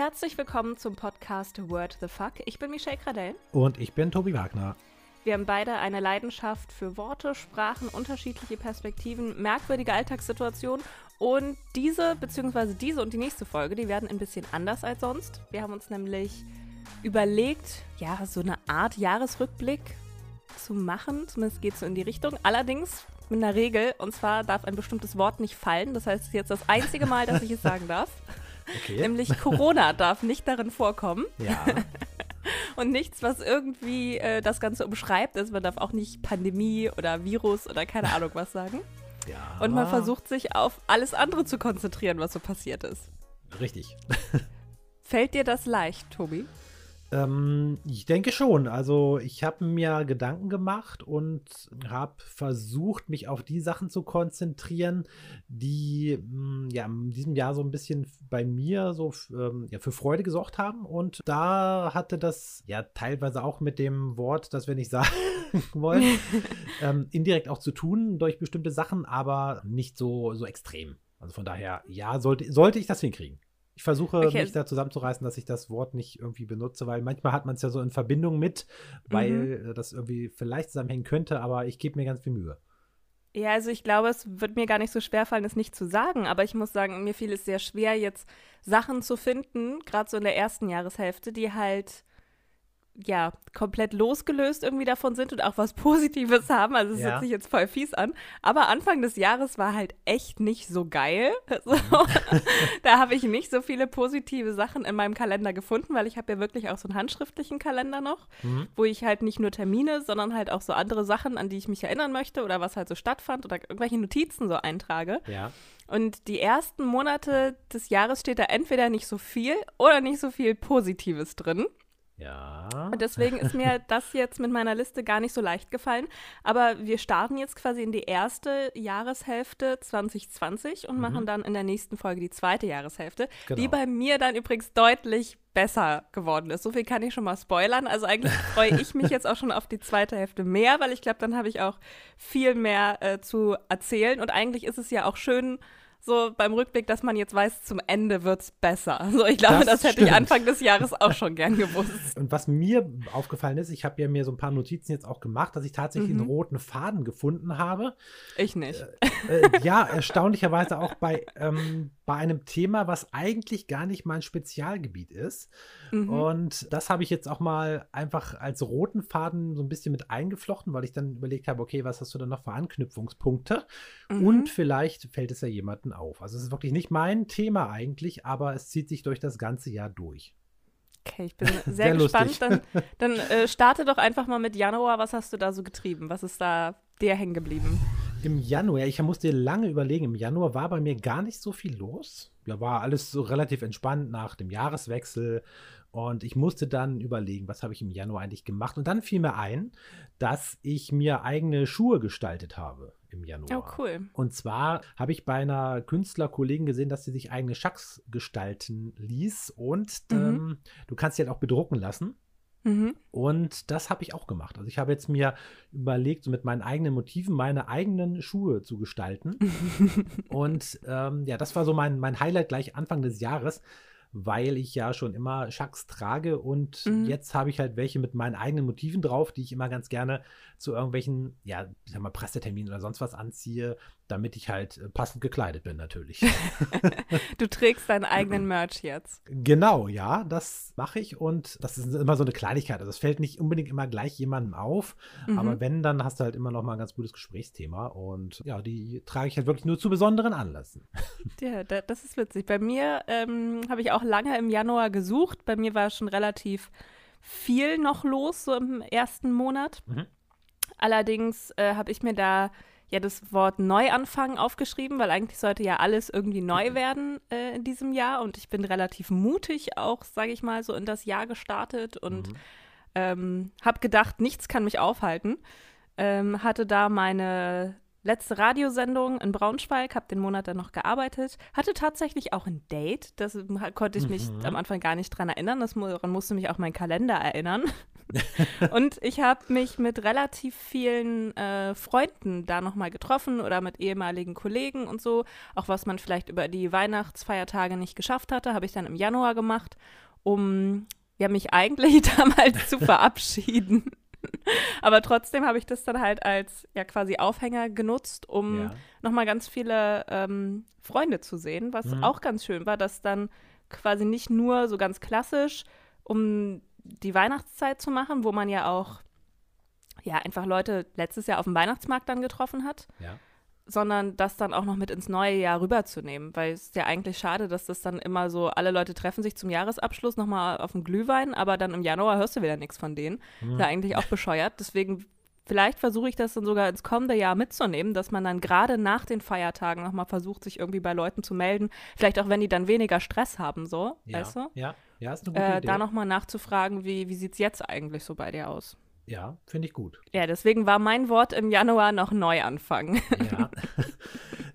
Herzlich willkommen zum Podcast Word the Fuck. Ich bin Michelle Cradell. Und ich bin Tobi Wagner. Wir haben beide eine Leidenschaft für Worte, Sprachen, unterschiedliche Perspektiven, merkwürdige Alltagssituationen. Und diese, beziehungsweise diese und die nächste Folge, die werden ein bisschen anders als sonst. Wir haben uns nämlich überlegt, ja, so eine Art Jahresrückblick zu machen. Zumindest geht es so in die Richtung. Allerdings mit einer Regel. Und zwar darf ein bestimmtes Wort nicht fallen. Das heißt, es ist jetzt das einzige Mal, dass ich es sagen darf. Okay. Nämlich Corona darf nicht darin vorkommen. Ja. Und nichts, was irgendwie äh, das Ganze umschreibt. Also man darf auch nicht Pandemie oder Virus oder keine Ahnung was sagen. Ja. Und man versucht sich auf alles andere zu konzentrieren, was so passiert ist. Richtig. Fällt dir das leicht, Tobi? Ähm, ich denke schon. Also ich habe mir Gedanken gemacht und habe versucht, mich auf die Sachen zu konzentrieren, die mh, hm, ja in diesem Jahr so ein bisschen bei mir so ähm, ja, für Freude gesorgt haben. Und da hatte das ja teilweise auch mit dem Wort, das wir nicht sagen wollen, ähm, indirekt auch zu tun durch bestimmte Sachen, aber nicht so, so extrem. Also von daher, ja, sollte, sollte ich das hinkriegen. Ich versuche okay. mich da zusammenzureißen, dass ich das Wort nicht irgendwie benutze, weil manchmal hat man es ja so in Verbindung mit, weil mhm. das irgendwie vielleicht zusammenhängen könnte, aber ich gebe mir ganz viel Mühe. Ja, also ich glaube, es wird mir gar nicht so schwer fallen, es nicht zu sagen, aber ich muss sagen, mir fiel es sehr schwer, jetzt Sachen zu finden, gerade so in der ersten Jahreshälfte, die halt ja, komplett losgelöst irgendwie davon sind und auch was Positives haben. Also es ja. hört sich jetzt voll fies an. Aber Anfang des Jahres war halt echt nicht so geil. So, da habe ich nicht so viele positive Sachen in meinem Kalender gefunden, weil ich habe ja wirklich auch so einen handschriftlichen Kalender noch, mhm. wo ich halt nicht nur Termine, sondern halt auch so andere Sachen, an die ich mich erinnern möchte oder was halt so stattfand oder irgendwelche Notizen so eintrage. Ja. Und die ersten Monate des Jahres steht da entweder nicht so viel oder nicht so viel Positives drin. Ja. Und deswegen ist mir das jetzt mit meiner Liste gar nicht so leicht gefallen. Aber wir starten jetzt quasi in die erste Jahreshälfte 2020 und mhm. machen dann in der nächsten Folge die zweite Jahreshälfte, genau. die bei mir dann übrigens deutlich besser geworden ist. So viel kann ich schon mal spoilern. Also eigentlich freue ich mich jetzt auch schon auf die zweite Hälfte mehr, weil ich glaube, dann habe ich auch viel mehr äh, zu erzählen. Und eigentlich ist es ja auch schön, so beim Rückblick, dass man jetzt weiß, zum Ende wird es besser. Also ich glaube, das, das hätte ich Anfang des Jahres auch schon gern gewusst. Und was mir aufgefallen ist, ich habe ja mir so ein paar Notizen jetzt auch gemacht, dass ich tatsächlich mhm. einen roten Faden gefunden habe. Ich nicht. Äh, äh, ja, erstaunlicherweise auch bei, ähm, bei einem Thema, was eigentlich gar nicht mein Spezialgebiet ist. Mhm. Und das habe ich jetzt auch mal einfach als roten Faden so ein bisschen mit eingeflochten, weil ich dann überlegt habe, okay, was hast du denn noch für Anknüpfungspunkte? Mhm. Und vielleicht fällt es ja jemanden auf. Also es ist wirklich nicht mein Thema eigentlich, aber es zieht sich durch das ganze Jahr durch. Okay, ich bin sehr, sehr gespannt. Dann, dann äh, starte doch einfach mal mit Januar. Was hast du da so getrieben? Was ist da dir hängen geblieben? Im Januar, ich musste lange überlegen, im Januar war bei mir gar nicht so viel los. Da war alles so relativ entspannt nach dem Jahreswechsel und ich musste dann überlegen, was habe ich im Januar eigentlich gemacht. Und dann fiel mir ein, dass ich mir eigene Schuhe gestaltet habe im Januar. Oh, cool. Und zwar habe ich bei einer Künstlerkollegin gesehen, dass sie sich eigene Schacks gestalten ließ. Und mhm. ähm, du kannst sie halt auch bedrucken lassen. Mhm. Und das habe ich auch gemacht. Also ich habe jetzt mir überlegt, so mit meinen eigenen Motiven meine eigenen Schuhe zu gestalten. und ähm, ja, das war so mein, mein Highlight gleich Anfang des Jahres weil ich ja schon immer Schacks trage und mhm. jetzt habe ich halt welche mit meinen eigenen Motiven drauf, die ich immer ganz gerne zu irgendwelchen, ja, ich sag mal, Presseterminen oder sonst was anziehe, damit ich halt äh, passend gekleidet bin, natürlich. du trägst deinen eigenen Merch jetzt. Genau, ja, das mache ich und das ist immer so eine Kleinigkeit. Also es fällt nicht unbedingt immer gleich jemandem auf, mhm. aber wenn, dann hast du halt immer noch mal ein ganz gutes Gesprächsthema und ja, die trage ich halt wirklich nur zu besonderen Anlässen. Ja, das ist witzig. Bei mir ähm, habe ich auch lange im Januar gesucht. Bei mir war schon relativ viel noch los, so im ersten Monat. Mhm. Allerdings äh, habe ich mir da ja das Wort Neuanfang aufgeschrieben, weil eigentlich sollte ja alles irgendwie neu mhm. werden äh, in diesem Jahr. Und ich bin relativ mutig auch, sage ich mal, so in das Jahr gestartet und mhm. ähm, habe gedacht, nichts kann mich aufhalten. Ähm, hatte da meine letzte Radiosendung in Braunschweig, habe den Monat dann noch gearbeitet, hatte tatsächlich auch ein Date. Das konnte ich mich mhm. am Anfang gar nicht dran erinnern. Das, daran musste mich auch mein Kalender erinnern. und ich habe mich mit relativ vielen äh, Freunden da nochmal getroffen oder mit ehemaligen Kollegen und so. Auch was man vielleicht über die Weihnachtsfeiertage nicht geschafft hatte, habe ich dann im Januar gemacht, um ja, mich eigentlich damals zu verabschieden. Aber trotzdem habe ich das dann halt als ja quasi Aufhänger genutzt, um ja. nochmal ganz viele ähm, Freunde zu sehen, was mhm. auch ganz schön war, dass dann quasi nicht nur so ganz klassisch, um die Weihnachtszeit zu machen, wo man ja auch ja einfach Leute letztes Jahr auf dem Weihnachtsmarkt dann getroffen hat. Ja sondern das dann auch noch mit ins neue Jahr rüberzunehmen, weil es ist ja eigentlich schade, dass das dann immer so, alle Leute treffen sich zum Jahresabschluss nochmal auf den Glühwein, aber dann im Januar hörst du wieder nichts von denen. Mhm. Ist ja eigentlich auch bescheuert. Deswegen, vielleicht versuche ich das dann sogar ins kommende Jahr mitzunehmen, dass man dann gerade nach den Feiertagen nochmal versucht, sich irgendwie bei Leuten zu melden. Vielleicht auch, wenn die dann weniger Stress haben, so, ja, weißt du? Ja, ja, ist eine gute äh, Idee. Da nochmal nachzufragen, wie, wie sieht es jetzt eigentlich so bei dir aus? Ja, finde ich gut. Ja, deswegen war mein Wort im Januar noch Neuanfang. Ja.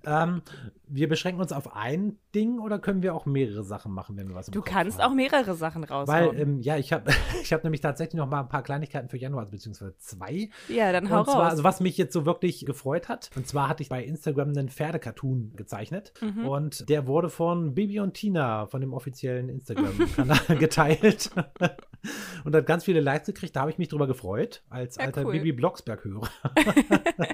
ähm, wir beschränken uns auf ein Ding oder können wir auch mehrere Sachen machen, wenn wir was Du kannst haben? auch mehrere Sachen raushauen. Weil, ähm, ja, ich habe ich hab nämlich tatsächlich noch mal ein paar Kleinigkeiten für Januar, beziehungsweise zwei. Ja, dann hau und zwar, raus. Also was mich jetzt so wirklich gefreut hat, und zwar hatte ich bei Instagram einen Pferdecartoon gezeichnet mhm. und der wurde von Bibi und Tina, von dem offiziellen Instagram-Kanal geteilt und hat ganz viele Likes gekriegt. Da habe ich mich drüber gefreut, als ja, alter cool. Bibi Blocksberg-Hörer.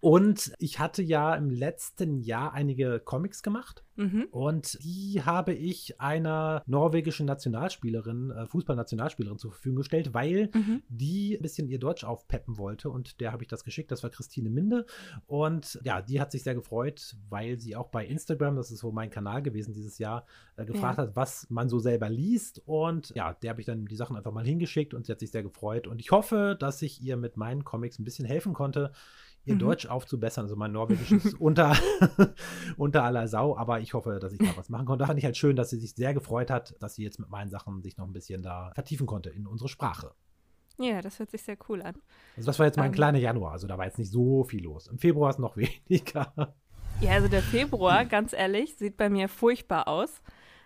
und ich hatte ja im letzten Jahr einige Comics gemacht. Mhm. Und die habe ich einer norwegischen Nationalspielerin, äh, Fußballnationalspielerin zur Verfügung gestellt, weil mhm. die ein bisschen ihr Deutsch aufpeppen wollte. Und der habe ich das geschickt. Das war Christine Minde. Und ja, die hat sich sehr gefreut, weil sie auch bei Instagram, das ist so mein Kanal gewesen dieses Jahr, äh, gefragt ja. hat, was man so selber liest. Und ja, der habe ich dann die Sachen einfach mal hingeschickt und sie hat sich sehr gefreut. Und ich hoffe, dass ich ihr mit meinen Comics ein bisschen helfen konnte ihr mhm. Deutsch aufzubessern. Also mein Norwegisch ist unter, unter aller Sau, aber ich hoffe, dass ich da was machen konnte. Da fand ich halt schön, dass sie sich sehr gefreut hat, dass sie jetzt mit meinen Sachen sich noch ein bisschen da vertiefen konnte in unsere Sprache. Ja, das hört sich sehr cool an. Also das war jetzt mein um, ähm. kleiner Januar, also da war jetzt nicht so viel los. Im Februar ist noch weniger. Ja, also der Februar, ganz ehrlich, sieht bei mir furchtbar aus.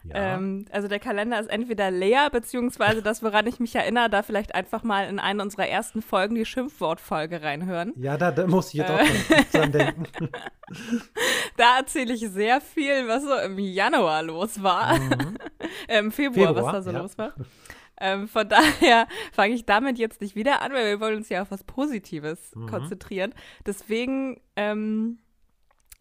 Ja. Ähm, also der Kalender ist entweder leer, beziehungsweise das, woran ich mich erinnere, da vielleicht einfach mal in eine unserer ersten Folgen die Schimpfwortfolge reinhören. Ja, da, da muss ich jetzt auch äh. dran denken. da erzähle ich sehr viel, was so im Januar los war. Mhm. äh, Im Februar, Februar, was da so ja. los war. Ähm, von daher fange ich damit jetzt nicht wieder an, weil wir wollen uns ja auf was Positives mhm. konzentrieren. Deswegen ähm,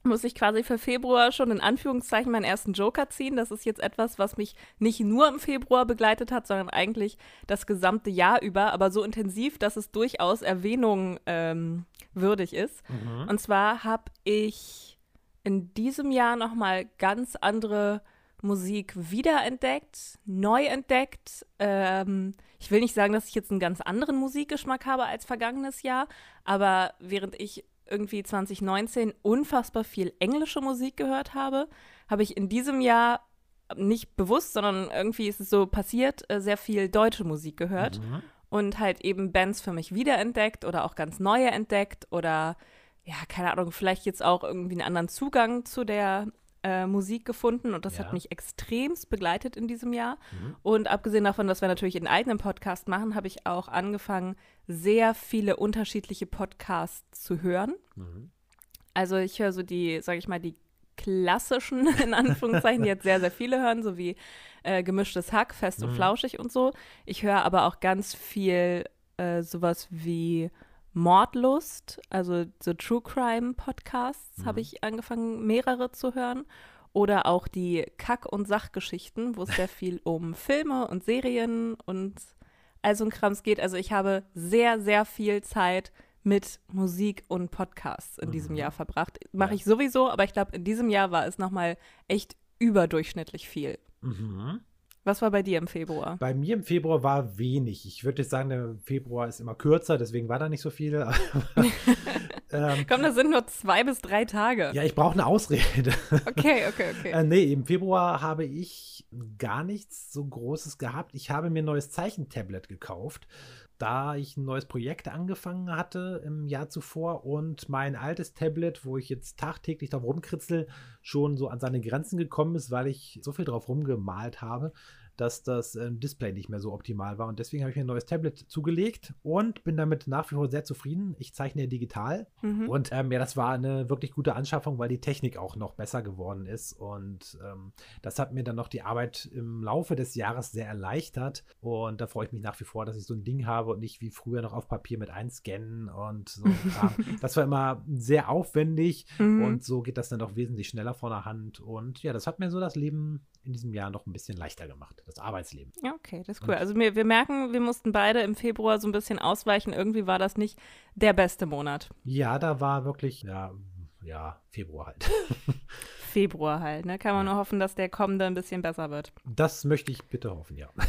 muss ich quasi für Februar schon in Anführungszeichen meinen ersten Joker ziehen. Das ist jetzt etwas, was mich nicht nur im Februar begleitet hat, sondern eigentlich das gesamte Jahr über, aber so intensiv, dass es durchaus Erwähnung ähm, würdig ist. Mhm. Und zwar habe ich in diesem Jahr nochmal ganz andere Musik wiederentdeckt, neu entdeckt. Ähm, ich will nicht sagen, dass ich jetzt einen ganz anderen Musikgeschmack habe als vergangenes Jahr, aber während ich irgendwie 2019 unfassbar viel englische Musik gehört habe, habe ich in diesem Jahr nicht bewusst, sondern irgendwie ist es so passiert, äh, sehr viel deutsche Musik gehört mhm. und halt eben Bands für mich wiederentdeckt oder auch ganz neue entdeckt oder ja, keine Ahnung, vielleicht jetzt auch irgendwie einen anderen Zugang zu der äh, Musik gefunden und das ja. hat mich extremst begleitet in diesem Jahr. Mhm. Und abgesehen davon, dass wir natürlich einen eigenen Podcast machen, habe ich auch angefangen, sehr viele unterschiedliche Podcasts zu hören. Mhm. Also ich höre so die, sage ich mal, die klassischen, in Anführungszeichen, die jetzt sehr, sehr viele hören, so wie äh, gemischtes Hack, fest mhm. und flauschig und so. Ich höre aber auch ganz viel äh, sowas wie Mordlust, also so True Crime Podcasts, mhm. habe ich angefangen, mehrere zu hören. Oder auch die Kack- und Sachgeschichten, wo es sehr viel um Filme und Serien und all so ein Krams geht. Also ich habe sehr, sehr viel Zeit mit Musik und Podcasts in mhm. diesem Jahr verbracht. Mache ja. ich sowieso, aber ich glaube, in diesem Jahr war es nochmal echt überdurchschnittlich viel. Mhm. Was war bei dir im Februar? Bei mir im Februar war wenig. Ich würde sagen, der Februar ist immer kürzer, deswegen war da nicht so viel. ähm, Komm, das sind nur zwei bis drei Tage. Ja, ich brauche eine Ausrede. Okay, okay, okay. äh, nee, im Februar habe ich gar nichts so Großes gehabt. Ich habe mir ein neues Zeichentablet gekauft da ich ein neues Projekt angefangen hatte im Jahr zuvor und mein altes Tablet, wo ich jetzt tagtäglich drauf rumkritzel, schon so an seine Grenzen gekommen ist, weil ich so viel drauf rumgemalt habe, dass das äh, Display nicht mehr so optimal war. Und deswegen habe ich mir ein neues Tablet zugelegt und bin damit nach wie vor sehr zufrieden. Ich zeichne ja digital. Mhm. Und ähm, ja, das war eine wirklich gute Anschaffung, weil die Technik auch noch besser geworden ist. Und ähm, das hat mir dann noch die Arbeit im Laufe des Jahres sehr erleichtert. Und da freue ich mich nach wie vor, dass ich so ein Ding habe und nicht wie früher noch auf Papier mit einscannen und so. das war immer sehr aufwendig mhm. und so geht das dann doch wesentlich schneller von der Hand. Und ja, das hat mir so das Leben in diesem Jahr noch ein bisschen leichter gemacht, das Arbeitsleben. Ja, okay, das ist cool. Und also wir, wir merken, wir mussten beide im Februar so ein bisschen ausweichen. Irgendwie war das nicht der beste Monat. Ja, da war wirklich, ja, ja, Februar halt. Februar halt, ne? Kann man nur hoffen, dass der kommende ein bisschen besser wird. Das möchte ich bitte hoffen, ja.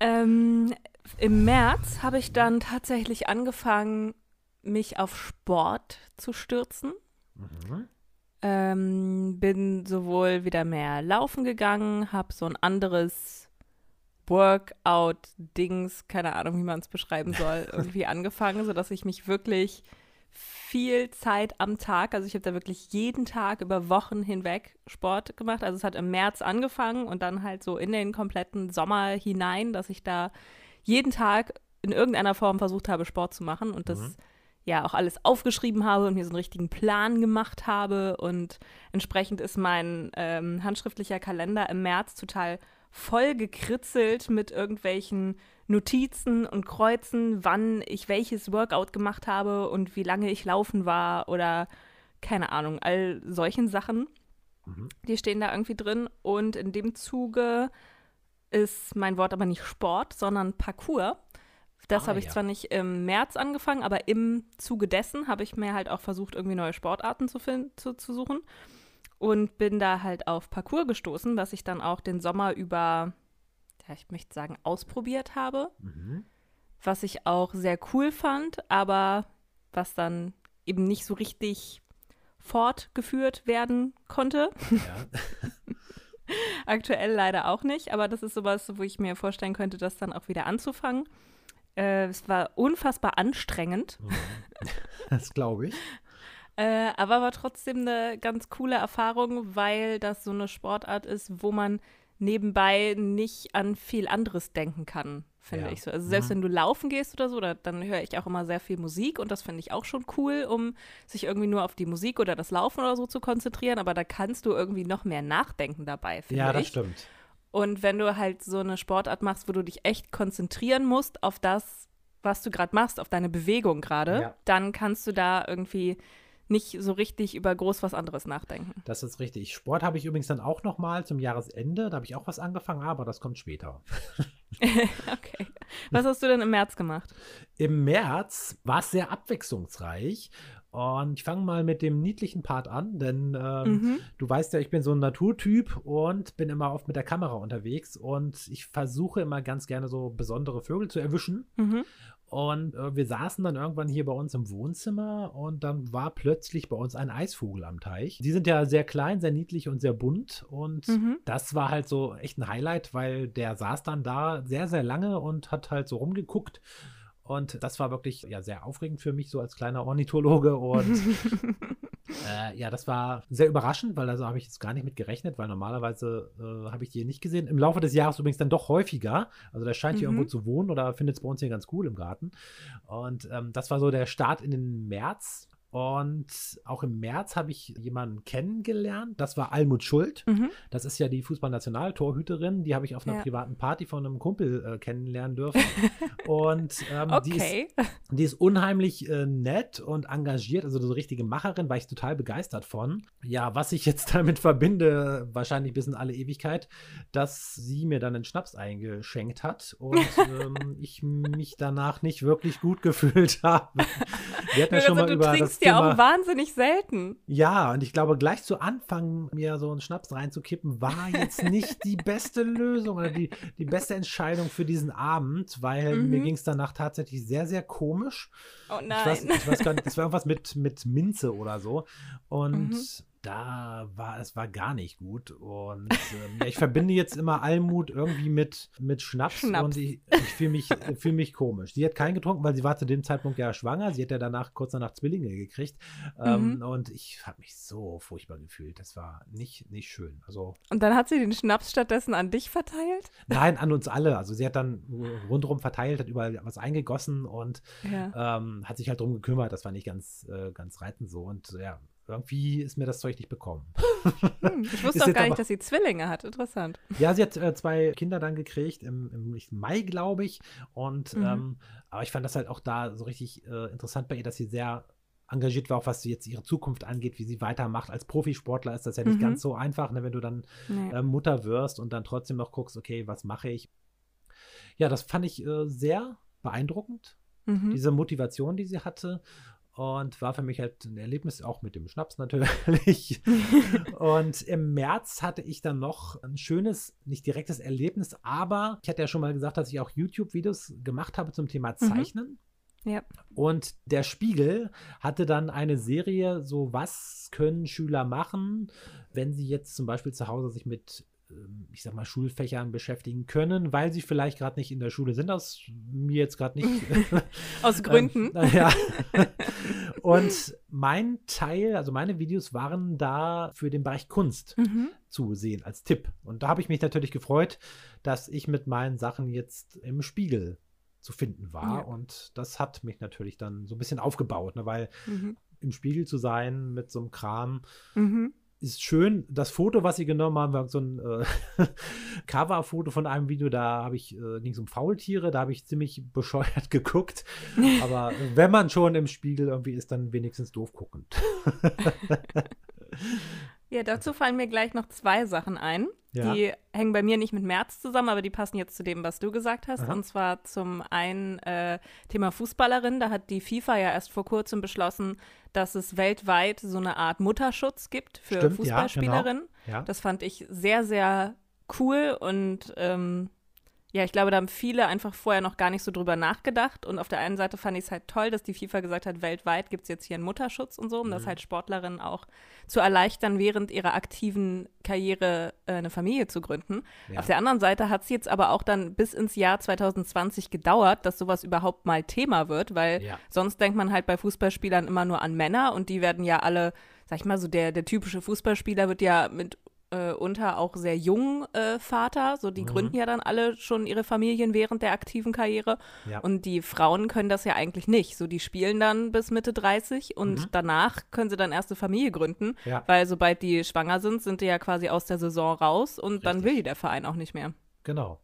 Ähm, Im März habe ich dann tatsächlich angefangen, mich auf Sport zu stürzen. Mhm. Ähm, bin sowohl wieder mehr laufen gegangen, habe so ein anderes Workout-Dings, keine Ahnung, wie man es beschreiben soll, irgendwie angefangen, sodass ich mich wirklich viel Zeit am Tag, also ich habe da wirklich jeden Tag über Wochen hinweg Sport gemacht. Also es hat im März angefangen und dann halt so in den kompletten Sommer hinein, dass ich da jeden Tag in irgendeiner Form versucht habe, Sport zu machen und das mhm ja auch alles aufgeschrieben habe und mir so einen richtigen Plan gemacht habe. Und entsprechend ist mein ähm, handschriftlicher Kalender im März total voll gekritzelt mit irgendwelchen Notizen und Kreuzen, wann ich welches Workout gemacht habe und wie lange ich laufen war oder keine Ahnung, all solchen Sachen. Mhm. Die stehen da irgendwie drin. Und in dem Zuge ist mein Wort aber nicht Sport, sondern Parcours. Das ah, habe ich ja. zwar nicht im März angefangen, aber im Zuge dessen habe ich mir halt auch versucht, irgendwie neue Sportarten zu, zu, zu suchen und bin da halt auf Parcours gestoßen, was ich dann auch den Sommer über, ja, ich möchte sagen, ausprobiert habe. Mhm. Was ich auch sehr cool fand, aber was dann eben nicht so richtig fortgeführt werden konnte. Ja. Aktuell leider auch nicht, aber das ist sowas, wo ich mir vorstellen könnte, das dann auch wieder anzufangen. Äh, es war unfassbar anstrengend. Mhm. Das glaube ich. äh, aber war trotzdem eine ganz coole Erfahrung, weil das so eine Sportart ist, wo man nebenbei nicht an viel anderes denken kann, finde ja. ich so. Also selbst mhm. wenn du laufen gehst oder so, da, dann höre ich auch immer sehr viel Musik und das finde ich auch schon cool, um sich irgendwie nur auf die Musik oder das Laufen oder so zu konzentrieren, aber da kannst du irgendwie noch mehr nachdenken dabei, finde ich. Ja, das stimmt. Und wenn du halt so eine Sportart machst, wo du dich echt konzentrieren musst auf das, was du gerade machst, auf deine Bewegung gerade, ja. dann kannst du da irgendwie nicht so richtig über groß was anderes nachdenken. Das ist richtig. Sport habe ich übrigens dann auch noch mal zum Jahresende. Da habe ich auch was angefangen, aber das kommt später. okay. Was hast du denn im März gemacht? Im März war es sehr abwechslungsreich und ich fange mal mit dem niedlichen Part an, denn ähm, mhm. du weißt ja, ich bin so ein Naturtyp und bin immer oft mit der Kamera unterwegs und ich versuche immer ganz gerne so besondere Vögel zu erwischen. Mhm. Und äh, wir saßen dann irgendwann hier bei uns im Wohnzimmer und dann war plötzlich bei uns ein Eisvogel am Teich. Die sind ja sehr klein, sehr niedlich und sehr bunt und mhm. das war halt so echt ein Highlight, weil der saß dann da sehr, sehr lange und hat halt so rumgeguckt. Und das war wirklich ja, sehr aufregend für mich, so als kleiner Ornithologe. Und äh, ja, das war sehr überraschend, weil also habe ich jetzt gar nicht mit gerechnet, weil normalerweise äh, habe ich die hier nicht gesehen. Im Laufe des Jahres übrigens dann doch häufiger. Also der scheint hier mhm. irgendwo zu wohnen oder findet es bei uns hier ganz cool im Garten. Und ähm, das war so der Start in den März. Und auch im März habe ich jemanden kennengelernt. Das war Almut Schuld. Mhm. Das ist ja die Fußballnationaltorhüterin. Die habe ich auf einer ja. privaten Party von einem Kumpel äh, kennenlernen dürfen. und ähm, okay. die, ist, die, ist, unheimlich äh, nett und engagiert, also so eine richtige Macherin, war ich total begeistert von. Ja, was ich jetzt damit verbinde, wahrscheinlich bis in alle Ewigkeit, dass sie mir dann einen Schnaps eingeschenkt hat und ähm, ich mich danach nicht wirklich gut gefühlt habe. Wir hatten ja schon mal über das ja auch wahnsinnig selten. Ja, und ich glaube, gleich zu Anfang mir so einen Schnaps reinzukippen, war jetzt nicht die beste Lösung oder die, die beste Entscheidung für diesen Abend, weil mhm. mir ging es danach tatsächlich sehr, sehr komisch. Oh nein. Ich weiß, ich weiß gar nicht, das war irgendwas mit, mit Minze oder so. Und mhm. Da war es war gar nicht gut. Und ähm, ich verbinde jetzt immer Almut irgendwie mit, mit Schnaps, Schnaps. und ich, ich fühle mich, fühl mich komisch. Sie hat keinen getrunken, weil sie war zu dem Zeitpunkt ja schwanger. Sie hat ja danach kurz danach Zwillinge gekriegt. Ähm, Mhm. und ich habe mich so furchtbar gefühlt. Das war nicht, nicht schön. Also Und dann hat sie den Schnaps stattdessen an dich verteilt? nein, an uns alle. Also sie hat dann rundherum verteilt, hat überall was eingegossen und Ja. ähm, hat sich halt drum gekümmert. Das war nicht ganz, äh, ganz reitend so. Und ja, irgendwie ist mir das Zeug nicht bekommen. Hm, ich wusste auch gar nicht, dass sie Zwillinge hat. Interessant. Ja, sie hat äh, zwei Kinder dann gekriegt, im, im Mai, glaube ich. Und Mhm. ähm, aber ich fand das halt auch da so richtig äh, interessant bei ihr, dass sie sehr engagiert war, auch was jetzt ihre Zukunft angeht, wie sie weitermacht. Als Profisportler ist das ja nicht Mhm. ganz so einfach, ne, wenn du dann Nee. äh, Mutter wirst und dann trotzdem noch guckst, okay, was mache ich? Ja, das fand ich äh, sehr beeindruckend, Mhm. diese Motivation, die sie hatte. Und war für mich halt ein Erlebnis, auch mit dem Schnaps natürlich. und im März hatte ich dann noch ein schönes, nicht direktes Erlebnis, aber ich hatte ja schon mal gesagt, dass ich auch YouTube-Videos gemacht habe zum Thema Zeichnen. Ja. Und der Spiegel hatte dann eine Serie, so was können Schüler machen, wenn sie jetzt zum Beispiel zu Hause sich mit, ich sag mal, Schulfächern beschäftigen können, weil sie vielleicht gerade nicht in der Schule sind, aus mir jetzt gerade nicht. Aus Gründen. Ähm, ja. Und mein Teil, also meine Videos waren da für den Bereich Kunst Mhm. zu sehen als Tipp. Und da habe ich mich natürlich gefreut, dass ich mit meinen Sachen jetzt im Spiegel zu finden war. Ja. Und das hat mich natürlich dann so ein bisschen aufgebaut, ne? weil Mhm. im Spiegel zu sein mit so einem Kram Mhm. Ist schön. Das Foto, was sie genommen haben, war so ein äh, Cover-Foto von einem Video. Da habe ich, äh, ging es um Faultiere, da habe ich ziemlich bescheuert geguckt. Aber wenn man schon im Spiegel irgendwie ist, dann wenigstens doof guckend. Ja, dazu fallen mir gleich noch zwei Sachen ein. Ja. Die hängen bei mir nicht mit März zusammen, aber die passen jetzt zu dem, was du gesagt hast. Aha. Und zwar zum einen äh, Thema Fußballerin. Da hat die FIFA ja erst vor kurzem beschlossen, dass es weltweit so eine Art Mutterschutz gibt für Stimmt, ja, Fußballspielerinnen. Ja. Das fand ich sehr, sehr cool und ähm, ja, ich glaube, da haben viele einfach vorher noch gar nicht so drüber nachgedacht. Und auf der einen Seite fand ich es halt toll, dass die FIFA gesagt hat, weltweit gibt es jetzt hier einen Mutterschutz und so, um das Mhm. halt Sportlerinnen auch zu erleichtern, während ihrer aktiven Karriere äh, eine Familie zu gründen. Ja. Auf der anderen Seite hat es jetzt aber auch dann bis ins Jahr 2020 gedauert, dass sowas überhaupt mal Thema wird, weil Ja. sonst denkt man halt bei Fußballspielern immer nur an Männer und die werden ja alle, sag ich mal so, der, der typische Fußballspieler wird ja mit äh, unter auch sehr jung äh, Vater, so die Mhm. gründen ja dann alle schon ihre Familien während der aktiven Karriere Ja. und die Frauen können das ja eigentlich nicht, so die spielen dann bis Mitte 30 und Mhm. danach können sie dann erste Familie gründen, Ja. weil sobald die schwanger sind, sind die ja quasi aus der Saison raus und dann Richtig. will die der Verein auch nicht mehr. Genau.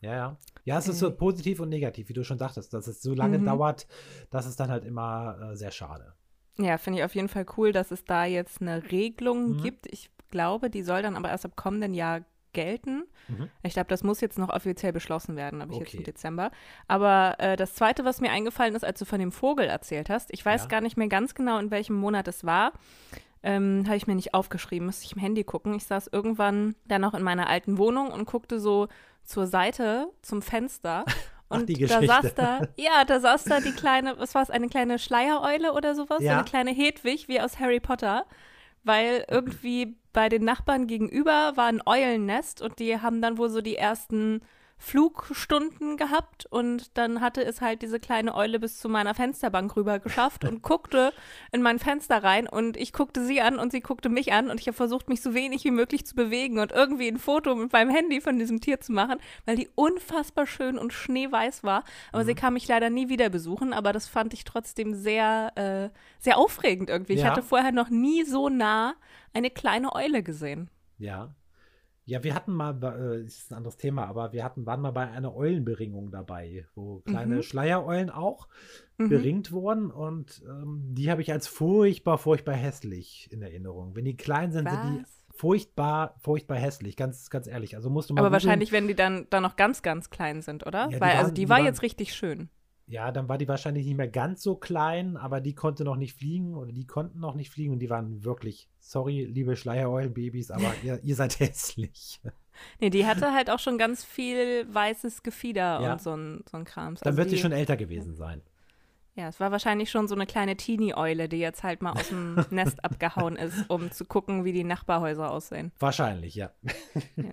Ja, ja. Ja, es ist so Äh. positiv und negativ, wie du schon sagtest, dass es so lange Mhm. dauert, das ist dann halt immer äh, sehr schade. Ja, finde ich auf jeden Fall cool, dass es da jetzt eine Regelung Mhm. gibt. Ich glaube, die soll dann aber erst ab kommenden Jahr gelten. Mhm. Ich glaube, das muss jetzt noch offiziell beschlossen werden, habe ich jetzt Okay. im Dezember. Aber äh, das Zweite, was mir eingefallen ist, als du von dem Vogel erzählt hast, ich weiß Ja. gar nicht mehr ganz genau, in welchem Monat es war. Ähm, habe ich mir nicht aufgeschrieben, müsste ich im Handy gucken. Ich saß irgendwann dann noch in meiner alten Wohnung und guckte so zur Seite, zum Fenster. Ach, Und da saß da, ja, da saß da die kleine, was war es, eine kleine Schleiereule oder sowas? So Ja. eine kleine Hedwig, wie aus Harry Potter. Weil irgendwie bei den Nachbarn gegenüber war ein Eulennest und die haben dann wohl so die ersten Flugstunden gehabt und dann hatte es halt diese kleine Eule bis zu meiner Fensterbank rüber geschafft und guckte in mein Fenster rein und ich guckte sie an und sie guckte mich an und ich habe versucht, mich so wenig wie möglich zu bewegen und irgendwie ein Foto mit meinem Handy von diesem Tier zu machen, weil die unfassbar schön und schneeweiß war. Aber sie kam mich leider nie wieder besuchen, aber das fand ich trotzdem sehr, äh, sehr aufregend irgendwie. Ich Ja. hatte vorher noch nie so nah eine kleine Eule gesehen. Ja. Ja, wir hatten mal, äh, das ist ein anderes Thema, aber wir hatten, waren mal bei einer Eulenberingung dabei, wo kleine Mhm. Schleiereulen auch Mhm. beringt wurden und ähm, die habe ich als furchtbar, furchtbar hässlich in Erinnerung. Wenn die klein sind, sind die Was? furchtbar, furchtbar hässlich, ganz, ganz ehrlich. Also musst du mal Aber wahrscheinlich, wenn die dann, dann noch ganz, ganz klein sind, oder? Ja, Weil, also waren- die, die war waren- jetzt richtig schön. Ja, dann war die wahrscheinlich nicht mehr ganz so klein, aber die konnte noch nicht fliegen oder die konnten noch nicht fliegen und die waren wirklich, sorry, liebe Schleiereulenbabys, aber ihr, ihr seid hässlich. Nee, die hatte halt auch schon ganz viel weißes Gefieder Ja. und so ein, so ein Krams. Dann Also wird die, sie schon älter gewesen sein. Ja, es war wahrscheinlich schon so eine kleine Teenie-Eule, die jetzt halt mal aus dem Nest abgehauen ist, um zu gucken, wie die Nachbarhäuser aussehen. Wahrscheinlich, ja. ja.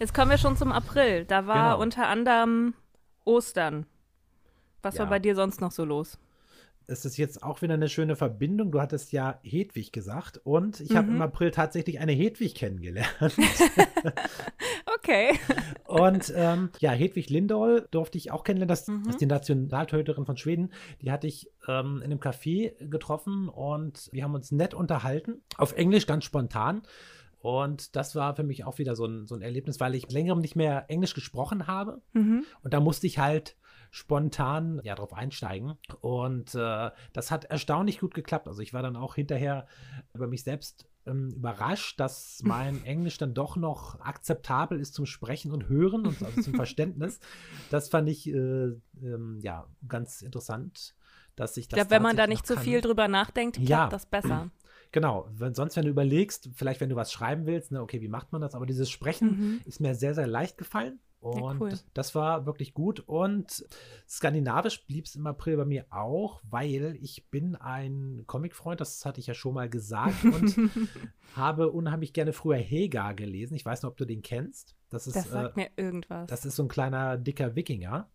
Jetzt kommen wir schon zum April. Da war Genau. unter anderem Ostern. Was Ja. war bei dir sonst noch so los? Es ist jetzt auch wieder eine schöne Verbindung. Du hattest ja Hedwig gesagt und ich habe Mhm. im April tatsächlich eine Hedwig kennengelernt. Okay. Und ähm, ja, Hedwig Lindahl durfte ich auch kennenlernen. Das, Mhm. ist die Nationaltorhüterin von Schweden. Die hatte ich ähm, in einem Café getroffen und wir haben uns nett unterhalten. Auf Englisch ganz spontan. Und das war für mich auch wieder so ein, so ein Erlebnis, weil ich längerem nicht mehr Englisch gesprochen habe. Mhm. Und da musste ich halt spontan ja drauf einsteigen. Und äh, das hat erstaunlich gut geklappt. Also ich war dann auch hinterher über mich selbst ähm, überrascht, dass mein Englisch dann doch noch akzeptabel ist zum Sprechen und Hören und also zum Verständnis. Das fand ich äh, ähm, ja ganz interessant, dass ich Ich das. glaube, wenn man da nicht zu kann. viel drüber nachdenkt, klappt Ja. das besser. Genau, wenn, sonst, wenn du überlegst, vielleicht wenn du was schreiben willst, ne, okay, wie macht man das? Aber dieses Sprechen Mhm. ist mir sehr, sehr leicht gefallen. Und cool. das war wirklich gut. Und skandinavisch blieb es im April bei mir auch, weil ich bin ein Comicfreund, das hatte ich ja schon mal gesagt, und habe unheimlich gerne früher Hega gelesen. Ich weiß nicht, ob du den kennst. Das ist, Das äh, sagt mir irgendwas. das ist so ein kleiner, dicker Wikinger.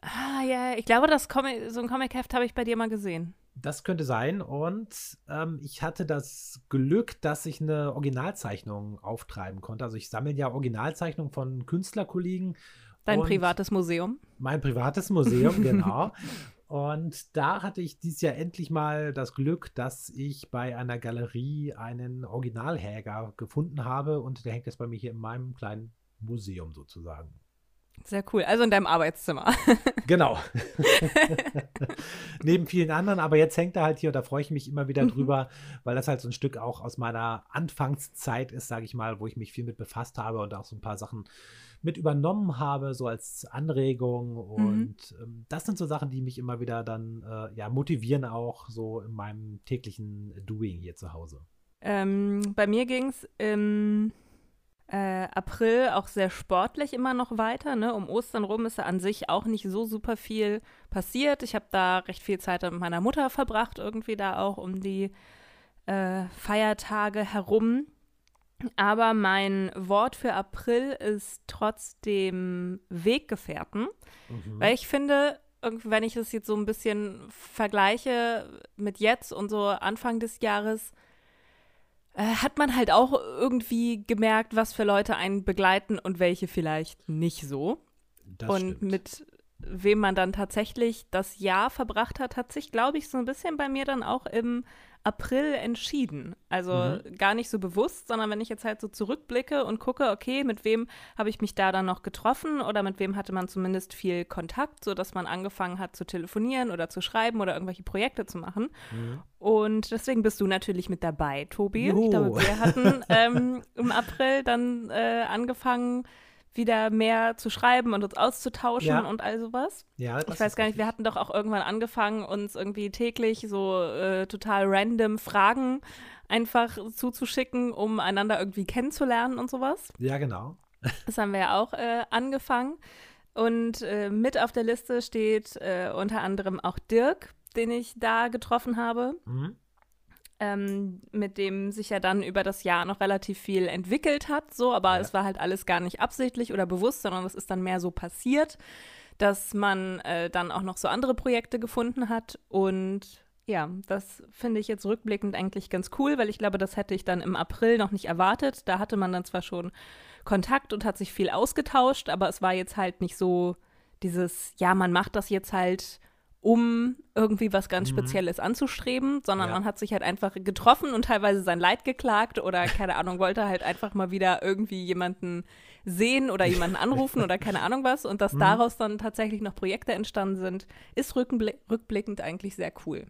ah, ja, ich glaube, das Comic, so ein Comic-Heft habe ich bei dir mal gesehen. Das könnte sein. Und ähm, ich hatte das Glück, dass ich eine Originalzeichnung auftreiben konnte. Also ich sammle ja Originalzeichnungen von Künstlerkollegen. Dein privates Museum. Mein privates Museum, genau. Und da hatte ich dieses Jahr endlich mal das Glück, dass ich bei einer Galerie einen Originalhäger gefunden habe. Und der hängt jetzt bei mir hier in meinem kleinen Museum sozusagen. Sehr cool. Also in deinem Arbeitszimmer. Genau. Neben vielen anderen, aber jetzt hängt er halt hier und da freue ich mich immer wieder Mhm. drüber, weil das halt so ein Stück auch aus meiner Anfangszeit ist, sage ich mal, wo ich mich viel mit befasst habe und auch so ein paar Sachen mit übernommen habe, so als Anregung. Und ähm, das sind so Sachen, die mich immer wieder dann äh, ja, motivieren, auch so in meinem täglichen Doing hier zu Hause. Ähm, bei mir ging es im äh, April auch sehr sportlich immer noch weiter. Ne? Um Ostern rum ist ja an sich auch nicht so super viel passiert. Ich habe da recht viel Zeit mit meiner Mutter verbracht, irgendwie da auch um die äh, Feiertage herum. Aber mein Wort für April ist trotzdem Weggefährten. Mhm. Weil ich finde, wenn ich das jetzt so ein bisschen vergleiche mit jetzt und so Anfang des Jahres, hat man halt auch irgendwie gemerkt, was für Leute einen begleiten und welche vielleicht nicht so. Das und stimmt. mit wem man dann tatsächlich das Jahr verbracht hat, hat sich, glaube ich, so ein bisschen bei mir dann auch im April entschieden. Also Mhm. gar nicht so bewusst, sondern wenn ich jetzt halt so zurückblicke und gucke, okay, mit wem habe ich mich da dann noch getroffen oder mit wem hatte man zumindest viel Kontakt, sodass man angefangen hat zu telefonieren oder zu schreiben oder irgendwelche Projekte zu machen. Mhm. Und deswegen bist du natürlich mit dabei, Tobi. Juhu. Ich glaube, wir hatten ähm, im April dann äh, angefangen, wieder mehr zu schreiben und uns auszutauschen Ja. und all sowas. Ja, das Ich weiß gar nicht, wir hatten doch auch irgendwann angefangen, uns irgendwie täglich so äh, total random Fragen einfach zuzuschicken, um einander irgendwie kennenzulernen und sowas. Ja, genau. Das haben wir ja auch äh, angefangen. Und äh, mit auf der Liste steht äh, unter anderem auch Dirk, den ich da getroffen habe Mhm. Ähm, mit dem sich ja dann über das Jahr noch relativ viel entwickelt hat, so, aber Ja. es war halt alles gar nicht absichtlich oder bewusst, sondern es ist dann mehr so passiert, dass man äh, dann auch noch so andere Projekte gefunden hat und ja, das finde ich jetzt rückblickend eigentlich ganz cool, weil ich glaube, das hätte ich dann im April noch nicht erwartet. Da hatte man dann zwar schon Kontakt und hat sich viel ausgetauscht, aber es war jetzt halt nicht so dieses, ja, man macht das jetzt halt, um irgendwie was ganz Mhm. Spezielles anzustreben, sondern Ja. man hat sich halt einfach getroffen und teilweise sein Leid geklagt oder keine Ahnung, wollte halt einfach mal wieder irgendwie jemanden sehen oder jemanden anrufen oder keine Ahnung was und dass Mhm. daraus dann tatsächlich noch Projekte entstanden sind, ist rückbli rückblickend eigentlich sehr cool.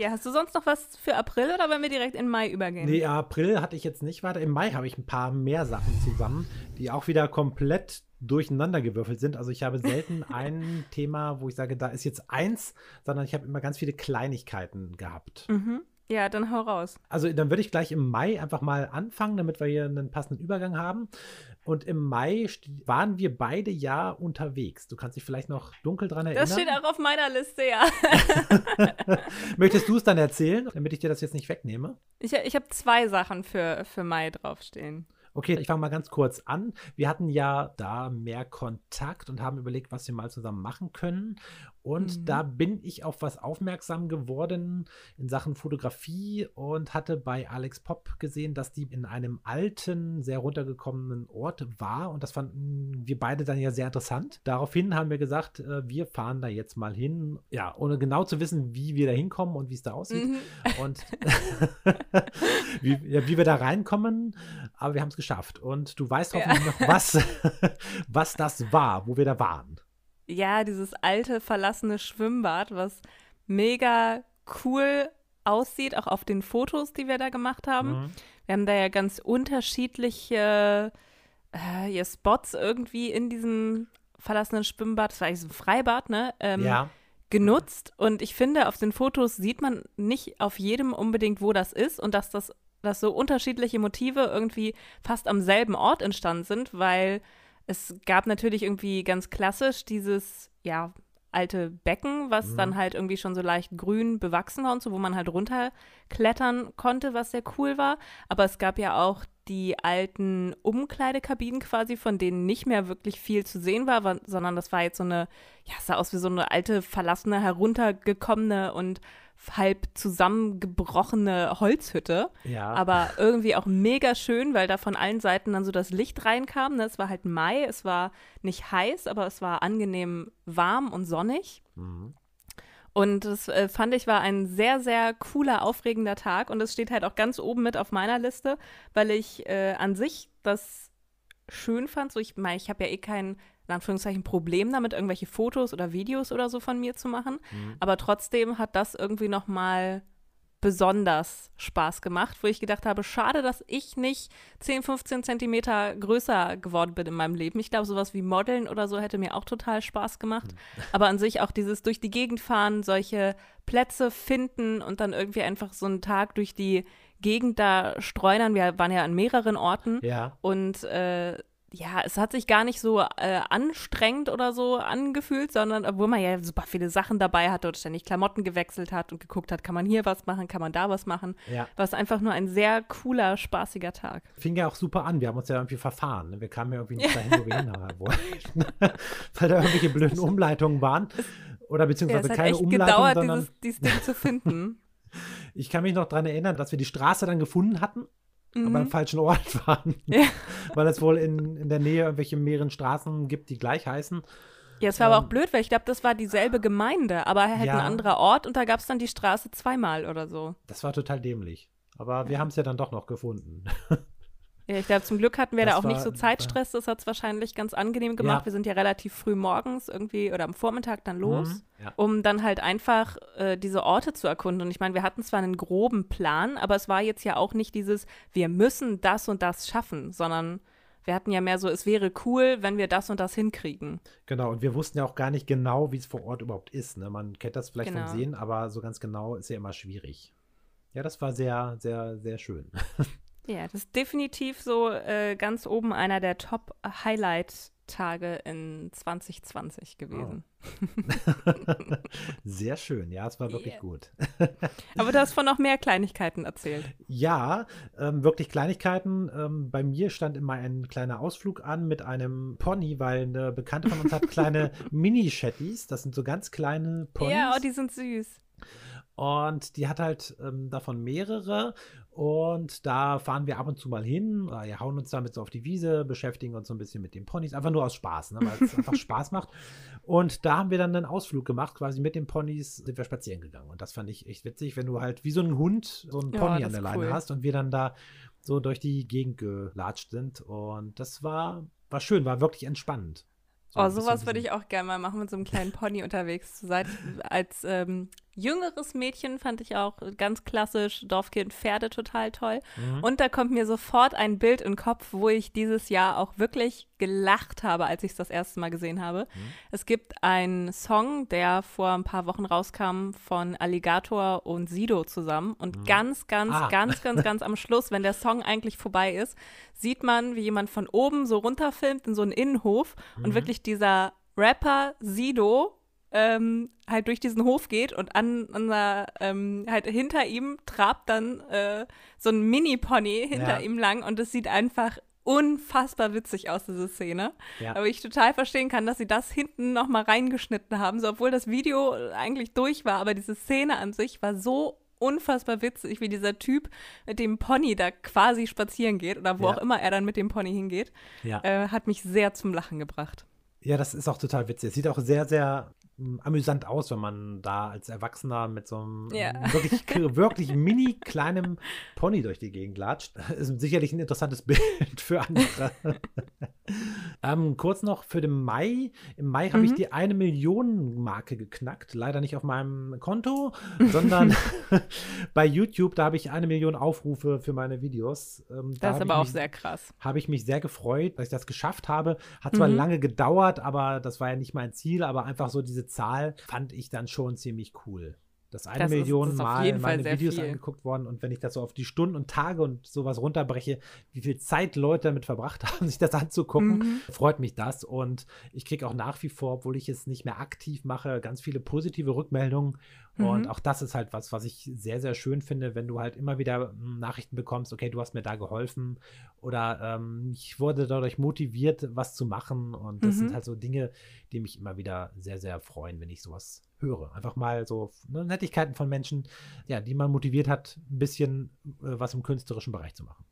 Ja, hast du sonst noch was für April oder wollen wir direkt in Mai übergehen? Nee, April hatte ich jetzt nicht weiter. Im Mai habe ich ein paar mehr Sachen zusammen, die auch wieder komplett durcheinandergewürfelt sind. Also ich habe selten ein Thema, wo ich sage, da ist jetzt eins, sondern ich habe immer ganz viele Kleinigkeiten gehabt. Mhm. Ja, dann hau raus. Also dann würde ich gleich im Mai einfach mal anfangen, damit wir hier einen passenden Übergang haben. Und im Mai waren wir beide ja unterwegs. Du kannst dich vielleicht noch dunkel dran erinnern. Das steht auch auf meiner Liste, ja. Möchtest du es dann erzählen, damit ich dir das jetzt nicht wegnehme? Ich, ich habe zwei Sachen für, für Mai draufstehen. Okay, ich fange mal ganz kurz an. Wir hatten ja da mehr Kontakt und haben überlegt, was wir mal zusammen machen können. Und mhm. da bin ich auf was aufmerksam geworden in Sachen Fotografie und hatte bei Alex Pop gesehen, dass die in einem alten, sehr runtergekommenen Ort war. Und das fanden wir beide dann ja sehr interessant. Daraufhin haben wir gesagt, äh, wir fahren da jetzt mal hin. Ja, ohne genau zu wissen, wie wir da hinkommen und wie es da aussieht. Mhm. Und wie, ja, wie, wir da reinkommen. Aber wir haben es geschafft. Und du weißt hoffentlich ja. noch, was, was das war, wo wir da waren ja, dieses alte, verlassene Schwimmbad, was mega cool aussieht, auch auf den Fotos, die wir da gemacht haben. Mhm. Wir haben da ja ganz unterschiedliche äh, Spots irgendwie in diesem verlassenen Schwimmbad, das war eigentlich so ein Freibad, ne? Ähm, ja. Genutzt. Und ich finde, auf den Fotos sieht man nicht auf jedem unbedingt, wo das ist und dass das dass so unterschiedliche Motive irgendwie fast am selben Ort entstanden sind, weil es gab natürlich irgendwie ganz klassisch dieses, ja, alte Becken, was mhm. dann halt irgendwie schon so leicht grün bewachsen war und so, wo man halt runterklettern konnte, was sehr cool war. Aber es gab ja auch die alten Umkleidekabinen quasi, von denen nicht mehr wirklich viel zu sehen war, war sondern das war jetzt so eine, ja, es sah aus wie so eine alte, verlassene, heruntergekommene und halb zusammengebrochene Holzhütte. Ja. Aber irgendwie auch mega schön, weil da von allen Seiten dann so das Licht reinkam. Ne? Es war halt Mai, es war nicht heiß, aber es war angenehm warm und sonnig. Mhm. Und das äh, fand ich war ein sehr, sehr cooler, aufregender Tag. Und es steht halt auch ganz oben mit auf meiner Liste, weil ich äh, an sich das schön fand. So, ich meine, ich habe ja eh keinen in Anführungszeichen Problem damit, irgendwelche Fotos oder Videos oder so von mir zu machen. Mhm. Aber trotzdem hat das irgendwie noch mal besonders Spaß gemacht, wo ich gedacht habe, schade, dass ich nicht 10, 15 Zentimeter größer geworden bin in meinem Leben. Ich glaube, sowas wie Modeln oder so hätte mir auch total Spaß gemacht. Mhm. Aber an sich auch dieses durch die Gegend fahren, solche Plätze finden und dann irgendwie einfach so einen Tag durch die Gegend da streunern. Wir waren ja an mehreren Orten ja. und äh, ja, es hat sich gar nicht so äh, anstrengend oder so angefühlt, sondern obwohl man ja super viele Sachen dabei hatte und ständig Klamotten gewechselt hat und geguckt hat, kann man hier was machen, kann man da was machen. Ja. War es einfach nur ein sehr cooler, spaßiger Tag. Fing ja auch super an. Wir haben uns ja irgendwie verfahren. Ne? Wir kamen ja irgendwie nicht dahin, wo wir hin wollten. Weil da irgendwelche blöden Umleitungen waren. Oder beziehungsweise ja, es keine Umleitungen, gedauert, sondern dieses, dieses Ding zu finden. ich kann mich noch daran erinnern, dass wir die Straße dann gefunden hatten mhm. aber am mhm. falschen Ort waren. Ja. Weil es wohl in, in der Nähe irgendwelche mehreren Straßen gibt, die gleich heißen. Ja, es war ähm, aber auch blöd, weil ich glaube, das war dieselbe Gemeinde, aber halt ja. ein anderer Ort und da gab es dann die Straße zweimal oder so. Das war total dämlich. Aber wir haben es ja dann doch noch gefunden. Ja, ich glaube, zum Glück hatten wir das da auch war, nicht so Zeitstress. Das hat es wahrscheinlich ganz angenehm gemacht. Ja. Wir sind ja relativ früh morgens irgendwie oder am Vormittag dann los, mhm, ja. um dann halt einfach äh, diese Orte zu erkunden. Und ich meine, wir hatten zwar einen groben Plan, aber es war jetzt ja auch nicht dieses, wir müssen das und das schaffen, sondern wir hatten ja mehr so, es wäre cool, wenn wir das und das hinkriegen. Genau, und wir wussten ja auch gar nicht genau, wie es vor Ort überhaupt ist. Ne? Man kennt das vielleicht genau. vom Sehen, aber so ganz genau ist ja immer schwierig. Ja, das war sehr, sehr, sehr schön. Ja, das ist definitiv so äh, ganz oben einer der Top-Highlight-Tage in 2020 gewesen. Oh. Sehr schön, ja, es war wirklich yeah. gut. Aber du hast von noch mehr Kleinigkeiten erzählt. Ja, ähm, wirklich Kleinigkeiten. Ähm, bei mir stand immer ein kleiner Ausflug an mit einem Pony, weil eine Bekannte von uns hat kleine Mini-Shetties. Das sind so ganz kleine Ponys. Ja, oh, die sind süß. Und die hat halt ähm, davon mehrere. Und da fahren wir ab und zu mal hin. Wir hauen uns damit so auf die Wiese, beschäftigen uns so ein bisschen mit den Ponys. Einfach nur aus Spaß, ne? weil es einfach Spaß macht. Und da haben wir dann einen Ausflug gemacht. Quasi mit den Ponys sind wir spazieren gegangen. Und das fand ich echt witzig, wenn du halt wie so ein Hund so einen Pony ja, an der Leine cool. hast und wir dann da so durch die Gegend gelatscht sind. Und das war, war schön, war wirklich entspannend. So oh, sowas würde ich auch gerne mal machen, mit so einem kleinen Pony unterwegs zu sein. Als ähm, jüngeres Mädchen fand ich auch ganz klassisch, Dorfkind Pferde total toll. Mhm. Und da kommt mir sofort ein Bild in den Kopf, wo ich dieses Jahr auch wirklich gelacht habe, als ich es das erste Mal gesehen habe. Mhm. Es gibt einen Song, der vor ein paar Wochen rauskam von Alligator und Sido zusammen. Und mhm. ganz, ganz, ah. ganz, ganz, ganz am Schluss, wenn der Song eigentlich vorbei ist, sieht man, wie jemand von oben so runterfilmt in so einen Innenhof mhm. und wirklich dieser Rapper Sido ähm, halt durch diesen Hof geht und an, an der, ähm, halt hinter ihm trabt dann äh, so ein Mini-Pony hinter ja. ihm lang und es sieht einfach unfassbar witzig aus, diese Szene. Ja. Aber ich total verstehen kann, dass sie das hinten nochmal reingeschnitten haben, so obwohl das Video eigentlich durch war, aber diese Szene an sich war so unfassbar witzig, wie dieser Typ mit dem Pony da quasi spazieren geht oder wo ja. auch immer er dann mit dem Pony hingeht, ja. äh, hat mich sehr zum Lachen gebracht. Ja, das ist auch total witzig. Es sieht auch sehr, sehr amüsant aus, wenn man da als Erwachsener mit so einem ja. wirklich, wirklich mini kleinem Pony durch die Gegend latscht. Ist sicherlich ein interessantes Bild für andere. ähm, kurz noch für den Mai. Im Mai mhm. habe ich die eine Million Marke geknackt. Leider nicht auf meinem Konto, sondern bei YouTube. Da habe ich eine Million Aufrufe für meine Videos. Ähm, da das ist aber auch mich, sehr krass. Habe ich mich sehr gefreut, dass ich das geschafft habe. Hat zwar mhm. lange gedauert, aber das war ja nicht mein Ziel, aber einfach so diese Zahl fand ich dann schon ziemlich cool. Dass eine das Million ist, Mal meine Videos viel. angeguckt worden und wenn ich das so auf die Stunden und Tage und sowas runterbreche, wie viel Zeit Leute damit verbracht haben, sich das anzugucken, mhm. freut mich das. Und ich kriege auch nach wie vor, obwohl ich es nicht mehr aktiv mache, ganz viele positive Rückmeldungen. Mhm. Und auch das ist halt was, was ich sehr, sehr schön finde, wenn du halt immer wieder hm, Nachrichten bekommst, okay, du hast mir da geholfen oder ähm, ich wurde dadurch motiviert, was zu machen. Und das mhm. sind halt so Dinge, die mich immer wieder sehr, sehr freuen, wenn ich sowas höre. Einfach mal so ne, Nettigkeiten von Menschen, ja, die man motiviert hat, ein bisschen äh, was im künstlerischen Bereich zu machen.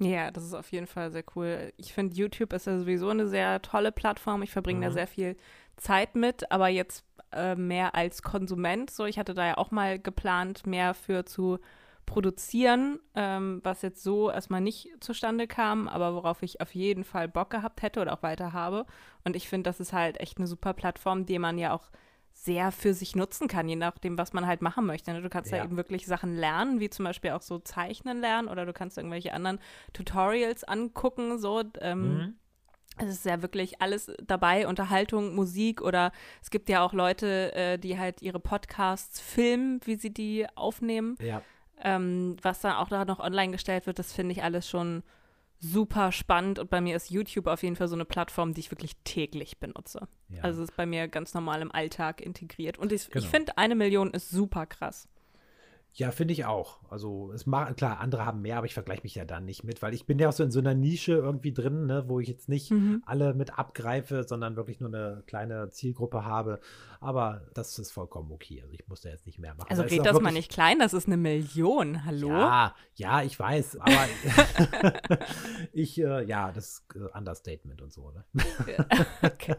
Ja, das ist auf jeden Fall sehr cool. Ich finde, YouTube ist ja sowieso eine sehr tolle Plattform. Ich verbringe mhm. da sehr viel Zeit mit, aber jetzt äh, mehr als Konsument. So, ich hatte da ja auch mal geplant, mehr für zu produzieren, ähm, was jetzt so erstmal nicht zustande kam, aber worauf ich auf jeden Fall Bock gehabt hätte oder auch weiter habe. Und ich finde, das ist halt echt eine super Plattform, die man ja auch sehr für sich nutzen kann, je nachdem, was man halt machen möchte. Ne? Du kannst ja. ja eben wirklich Sachen lernen, wie zum Beispiel auch so Zeichnen lernen oder du kannst irgendwelche anderen Tutorials angucken, so. Ähm, mhm. Es ist ja wirklich alles dabei, Unterhaltung, Musik oder es gibt ja auch Leute, äh, die halt ihre Podcasts filmen, wie sie die aufnehmen. Ja. Ähm, was dann auch da noch online gestellt wird, das finde ich alles schon super spannend und bei mir ist YouTube auf jeden Fall so eine Plattform, die ich wirklich täglich benutze. Ja. Also ist bei mir ganz normal im Alltag integriert. Und ich, genau. ich finde, eine Million ist super krass. Ja, finde ich auch. Also es mag, klar, andere haben mehr, aber ich vergleiche mich ja dann nicht mit, weil ich bin ja auch so in so einer Nische irgendwie drin, ne, wo ich jetzt nicht mhm. alle mit abgreife, sondern wirklich nur eine kleine Zielgruppe habe. Aber das ist vollkommen okay. Also ich muss da jetzt nicht mehr machen. Also red das mal nicht klein, das ist eine Million. Hallo? Ja, ja, ich weiß, aber ich, äh, ja, das ist äh, Understatement und so, ne? okay.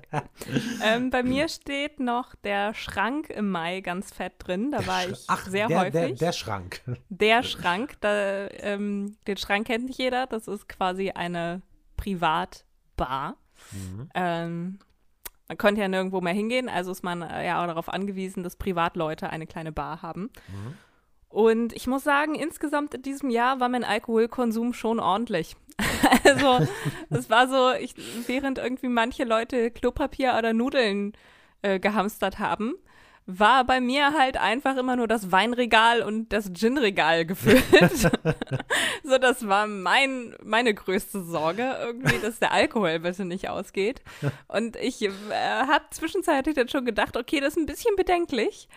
ähm, bei mir steht noch der Schrank im Mai ganz fett drin. Da war ich Ach, sehr der, häufig. Der, der Schrank. Der Schrank, da, ähm, den Schrank kennt nicht jeder. Das ist quasi eine Privatbar. Mhm. Ähm, man konnte ja nirgendwo mehr hingehen, also ist man äh, ja auch darauf angewiesen, dass Privatleute eine kleine Bar haben. Mhm. Und ich muss sagen, insgesamt in diesem Jahr war mein Alkoholkonsum schon ordentlich. also, es war so, ich, während irgendwie manche Leute Klopapier oder Nudeln äh, gehamstert haben, war bei mir halt einfach immer nur das Weinregal und das Ginregal gefüllt. so, das war mein, meine größte Sorge, irgendwie, dass der Alkohol bitte nicht ausgeht. Und ich äh, habe zwischenzeitlich dann schon gedacht, okay, das ist ein bisschen bedenklich.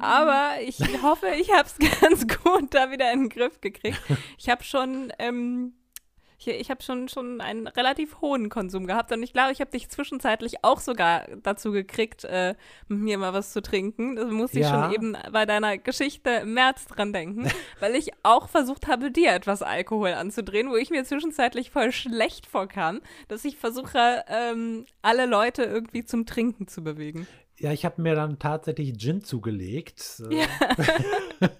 Aber ich hoffe, ich habe es ganz gut da wieder in den Griff gekriegt. Ich habe schon ähm, ich, ich habe schon, schon einen relativ hohen Konsum gehabt und ich glaube, ich habe dich zwischenzeitlich auch sogar dazu gekriegt, äh, mit mir mal was zu trinken. Das musste ja. ich schon eben bei deiner Geschichte im März dran denken, weil ich auch versucht habe, dir etwas Alkohol anzudrehen, wo ich mir zwischenzeitlich voll schlecht vorkam, dass ich versuche, ähm, alle Leute irgendwie zum Trinken zu bewegen. Ja, ich habe mir dann tatsächlich Gin zugelegt. Ja.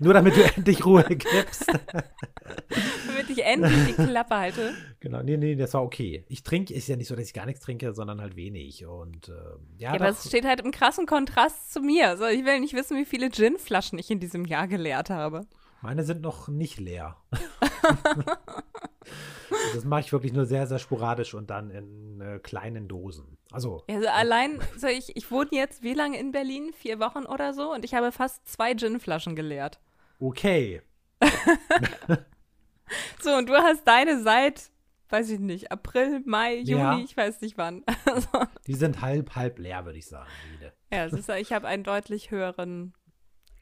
Nur damit du endlich Ruhe gibst. damit ich endlich die Klappe halte. Genau, nee, nee, das war okay. Ich trinke, ist ja nicht so, dass ich gar nichts trinke, sondern halt wenig. Und äh, ja, ja aber es steht halt im krassen Kontrast zu mir. Also ich will nicht wissen, wie viele Gin-Flaschen ich in diesem Jahr geleert habe. Meine sind noch nicht leer. das mache ich wirklich nur sehr, sehr sporadisch und dann in äh, kleinen Dosen. Also, also allein, so ich, ich wohne jetzt wie lange in Berlin? Vier Wochen oder so und ich habe fast zwei Ginflaschen geleert. Okay. so, und du hast deine seit, weiß ich nicht, April, Mai, Juni, ja. ich weiß nicht wann. Die sind halb, halb leer, würde ich sagen. Jede. Ja, ist, ich habe einen deutlich höheren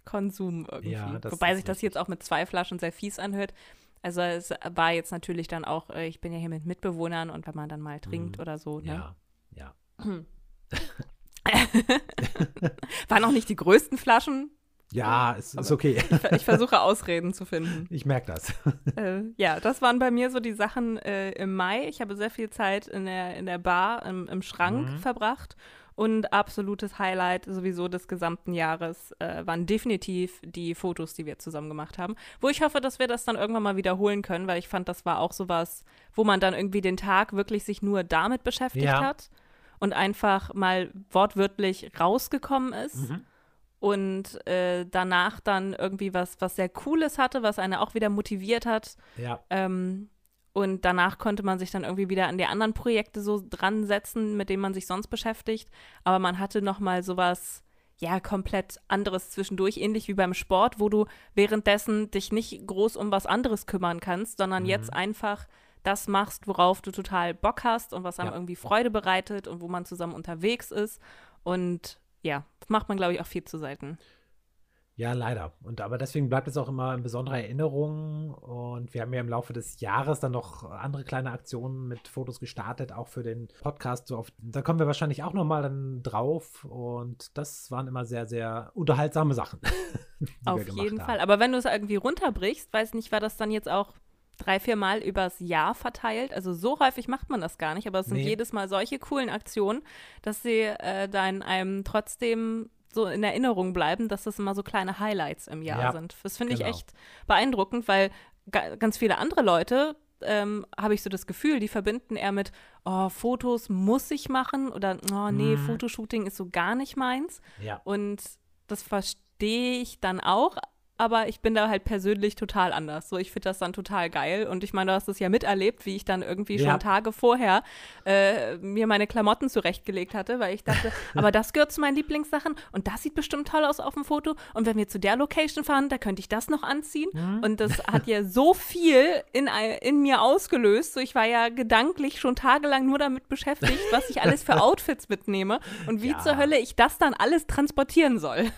Konsum irgendwie. Ja, Wobei sich das jetzt auch mit zwei Flaschen sehr fies anhört. Also es war jetzt natürlich dann auch, äh, ich bin ja hier mit Mitbewohnern und wenn man dann mal trinkt mhm. oder so. Ne? Ja, ja. Waren auch nicht die größten Flaschen. Ja, es ist okay. Ich, ich, versuche Ausreden zu finden. Ich merke das. Äh, ja, das waren bei mir so die Sachen äh, im Mai. Ich habe sehr viel Zeit in der, in der Bar, im, im Schrank mhm. verbracht und absolutes Highlight sowieso des gesamten Jahres äh, waren definitiv die Fotos, die wir zusammen gemacht haben. Wo ich hoffe, dass wir das dann irgendwann mal wiederholen können, weil ich fand, das war auch sowas, wo man dann irgendwie den Tag wirklich sich nur damit beschäftigt ja. hat und einfach mal wortwörtlich rausgekommen ist. Mhm. Und äh, danach dann irgendwie was, was sehr Cooles hatte, was eine auch wieder motiviert hat. Ja. Ähm, und danach konnte man sich dann irgendwie wieder an die anderen Projekte so dran setzen, mit denen man sich sonst beschäftigt. Aber man hatte noch mal sowas, ja, komplett anderes zwischendurch, ähnlich wie beim Sport, wo du währenddessen dich nicht groß um was anderes kümmern kannst, sondern mhm. jetzt einfach das machst, worauf du total Bock hast und was einem ja. irgendwie Freude bereitet und wo man zusammen unterwegs ist. Und ja, das macht man, glaube ich, auch viel zu selten. Ja, leider. Und aber deswegen bleibt es auch immer in besonderer Erinnerung. Und wir haben ja im Laufe des Jahres dann noch andere kleine Aktionen mit Fotos gestartet, auch für den Podcast. So oft. Da kommen wir wahrscheinlich auch nochmal dann drauf. Und das waren immer sehr, sehr unterhaltsame Sachen. Auf jeden haben. Fall. Aber wenn du es irgendwie runterbrichst, weiß nicht, war das dann jetzt auch drei, vier Mal übers Jahr verteilt. Also so häufig macht man das gar nicht, aber es sind nee. jedes Mal solche coolen Aktionen, dass sie äh, da in einem trotzdem so in Erinnerung bleiben, dass das immer so kleine Highlights im Jahr ja, sind. Das finde genau. ich echt beeindruckend, weil ga ganz viele andere Leute, ähm, habe ich so das Gefühl, die verbinden eher mit, oh, Fotos muss ich machen oder, oh, nee, mm. Fotoshooting ist so gar nicht meins. Ja. Und das verstehe ich dann auch, aber ich bin da halt persönlich total anders. So, ich finde das dann total geil. Und ich meine, du hast es ja miterlebt, wie ich dann irgendwie ja. schon Tage vorher äh, mir meine Klamotten zurechtgelegt hatte, weil ich dachte, aber das gehört zu meinen Lieblingssachen und das sieht bestimmt toll aus auf dem Foto. Und wenn wir zu der Location fahren, da könnte ich das noch anziehen. Mhm. Und das hat ja so viel in, in mir ausgelöst. So, ich war ja gedanklich schon tagelang nur damit beschäftigt, was ich alles für Outfits mitnehme und wie ja. zur Hölle ich das dann alles transportieren soll.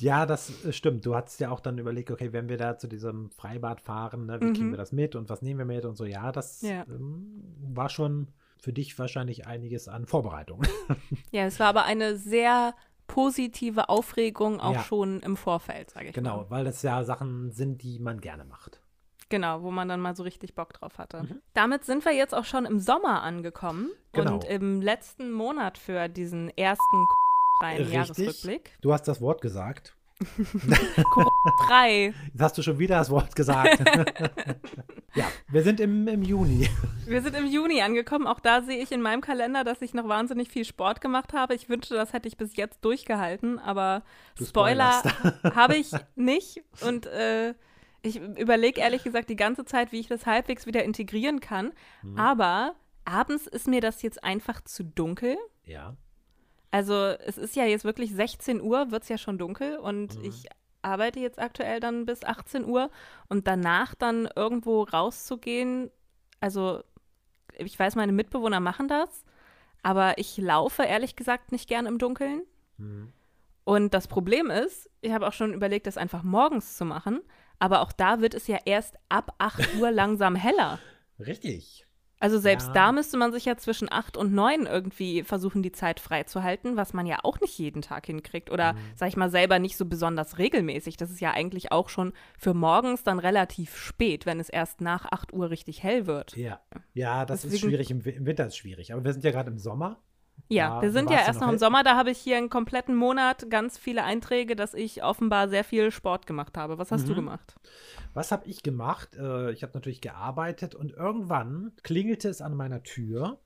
Ja, das äh, stimmt. Du hattest ja auch dann überlegt, okay, wenn wir da zu diesem Freibad fahren, ne, wie mhm. kriegen wir das mit und was nehmen wir mit und so. Ja, das ja. Ähm, war schon für dich wahrscheinlich einiges an Vorbereitung. Ja, es war aber eine sehr positive Aufregung auch ja. schon im Vorfeld, sage ich genau, mal. Genau, weil das ja Sachen sind, die man gerne macht. Genau, wo man dann mal so richtig Bock drauf hatte. Mhm. Damit sind wir jetzt auch schon im Sommer angekommen genau. und im letzten Monat für diesen ersten freien Jahresrückblick. Du hast das Wort gesagt. frei. Jetzt hast du schon wieder das Wort gesagt. ja, wir sind im, im Juni. Wir sind im Juni angekommen. Auch da sehe ich in meinem Kalender, dass ich noch wahnsinnig viel Sport gemacht habe. Ich wünschte, das hätte ich bis jetzt durchgehalten, aber du Spoiler habe ich nicht. Und äh, ich überlege ehrlich gesagt die ganze Zeit, wie ich das halbwegs wieder integrieren kann. Mhm. Aber abends ist mir das jetzt einfach zu dunkel. Ja. Also es ist ja jetzt wirklich 16 Uhr, wird es ja schon dunkel und mhm. ich arbeite jetzt aktuell dann bis 18 Uhr und danach dann irgendwo rauszugehen, also ich weiß, meine Mitbewohner machen das, aber ich laufe ehrlich gesagt nicht gern im Dunkeln. Mhm. Und das Problem ist, ich habe auch schon überlegt, das einfach morgens zu machen, aber auch da wird es ja erst ab 8 Uhr langsam heller. Richtig. Also selbst ja. da müsste man sich ja zwischen acht und neun irgendwie versuchen, die Zeit freizuhalten, was man ja auch nicht jeden Tag hinkriegt. Oder, mhm. sag ich mal, selber nicht so besonders regelmäßig. Das ist ja eigentlich auch schon für morgens dann relativ spät, wenn es erst nach acht Uhr richtig hell wird. Ja, ja das Deswegen, ist schwierig. Im, Im Winter ist es schwierig. Aber wir sind ja gerade im Sommer. Ja, Da wir sind ja du erst noch im hel- Sommer, da habe ich hier einen kompletten Monat ganz viele Einträge, dass ich offenbar sehr viel Sport gemacht habe. Was hast du Mhm. gemacht? Was habe ich gemacht? Äh, ich habe natürlich gearbeitet und irgendwann klingelte es an meiner Tür.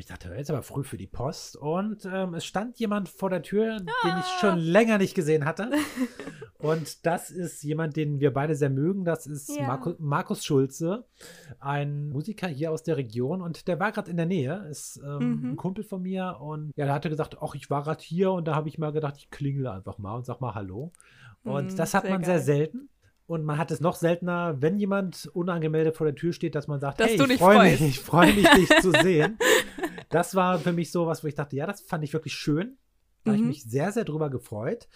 Ich dachte, jetzt aber früh für die Post. Und ähm, es stand jemand vor der Tür, den ich schon länger nicht gesehen hatte. und das ist jemand, den wir beide sehr mögen. Das ist Ja. Marku Markus Schulze, ein Musiker hier aus der Region. Und der war gerade in der Nähe, ist ähm, Mhm. ein Kumpel von mir. Und ja, der hatte gesagt, ach, ich war gerade hier. Und da habe ich mal gedacht, ich klingele einfach mal und sag mal Hallo. Und Hm, das hat sehr man sehr geil. selten. Und man hat es noch seltener, wenn jemand unangemeldet vor der Tür steht, dass man sagt, Dass hey, ich freue mich, ich freue mich, dich zu sehen. Das war für mich so was, wo ich dachte, ja, das fand ich wirklich schön. Da habe ich Mhm. mich sehr, sehr drüber gefreut.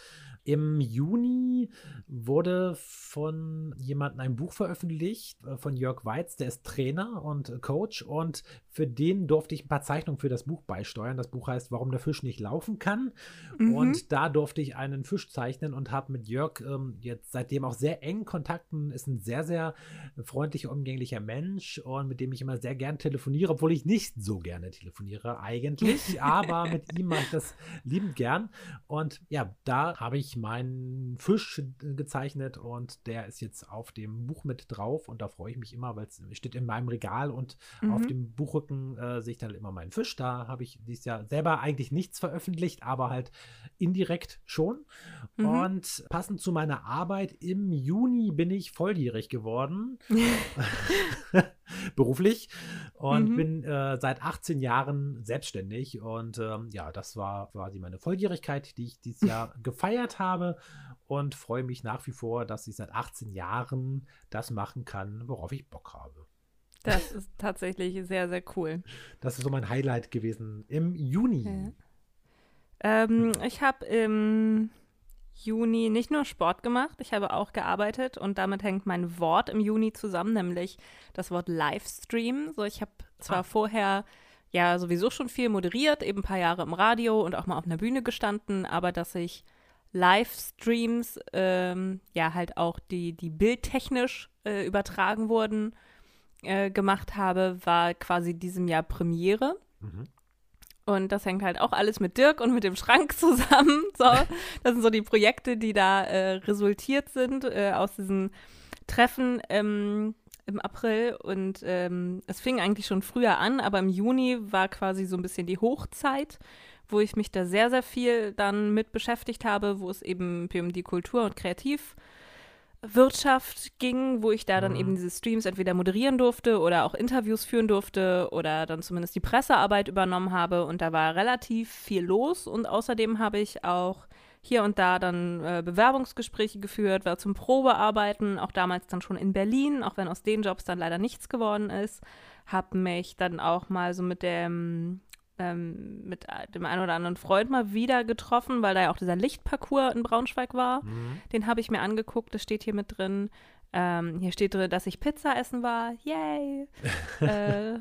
Im Juni wurde von jemandem ein Buch veröffentlicht, äh, von Jörg Weiz, der ist Trainer und äh, Coach und für den durfte ich ein paar Zeichnungen für das Buch beisteuern. Das Buch heißt, warum der Fisch nicht laufen kann. Mhm. Und da durfte ich einen Fisch zeichnen und habe mit Jörg ähm, jetzt seitdem auch sehr engen Kontakten. Ist ein sehr, sehr freundlicher, umgänglicher Mensch und mit dem ich immer sehr gern telefoniere, obwohl ich nicht so gerne telefoniere eigentlich. aber mit ihm mache ich das liebend gern. Und ja, da habe ich meinen Fisch äh, gezeichnet und der ist jetzt auf dem Buch mit drauf und da freue ich mich immer, weil es steht in meinem Regal und auf Mhm. dem Buchrücken äh, sehe ich dann immer meinen Fisch. Da habe ich dieses Jahr selber eigentlich nichts veröffentlicht, aber halt indirekt schon. Mhm. Und passend zu meiner Arbeit im Juni bin ich volljährig geworden, beruflich, und Mhm. bin äh, seit 18 Jahren selbstständig. Und ähm, ja, das war quasi meine Volljährigkeit, die ich dieses Jahr gefeiert habe und freue mich nach wie vor, dass ich seit 18 Jahren das machen kann, worauf ich Bock habe. Das ist tatsächlich sehr, sehr cool. Das ist so mein Highlight gewesen im Juni. Ja. Ähm, ich habe im Juni nicht nur Sport gemacht, ich habe auch gearbeitet und damit hängt mein Wort im Juni zusammen, nämlich das Wort Livestream. So, ich habe zwar Ah. vorher ja sowieso schon viel moderiert, eben ein paar Jahre im Radio und auch mal auf einer Bühne gestanden, aber dass ich Livestreams, ähm, ja halt auch die, die bildtechnisch äh, übertragen wurden, äh, gemacht habe, war quasi diesem Jahr Premiere. Mhm. Und das hängt halt auch alles mit Dirk und mit dem Schrank zusammen. So, das sind so die Projekte, die da äh, resultiert sind äh, aus diesen Treffen ähm, im April. Und ähm, es fing eigentlich schon früher an, aber im Juni war quasi so ein bisschen die Hochzeit, wo ich mich da sehr, sehr viel dann mit beschäftigt habe, wo es eben um die Kultur- und Kreativwirtschaft ging, wo ich da dann Mhm. eben diese Streams entweder moderieren durfte oder auch Interviews führen durfte oder dann zumindest die Pressearbeit übernommen habe. Und da war relativ viel los. Und außerdem habe ich auch hier und da dann äh, Bewerbungsgespräche geführt, war zum Probearbeiten, auch damals dann schon in Berlin, auch wenn aus den Jobs dann leider nichts geworden ist. Habe mich dann auch mal so mit dem ähm, mit dem einen oder anderen Freund mal wieder getroffen, weil da ja auch dieser Lichtparcours in Braunschweig war. Mhm. Den habe ich mir angeguckt, das steht hier mit drin. Ähm, hier steht drin, dass ich Pizza essen war. Yay! äh,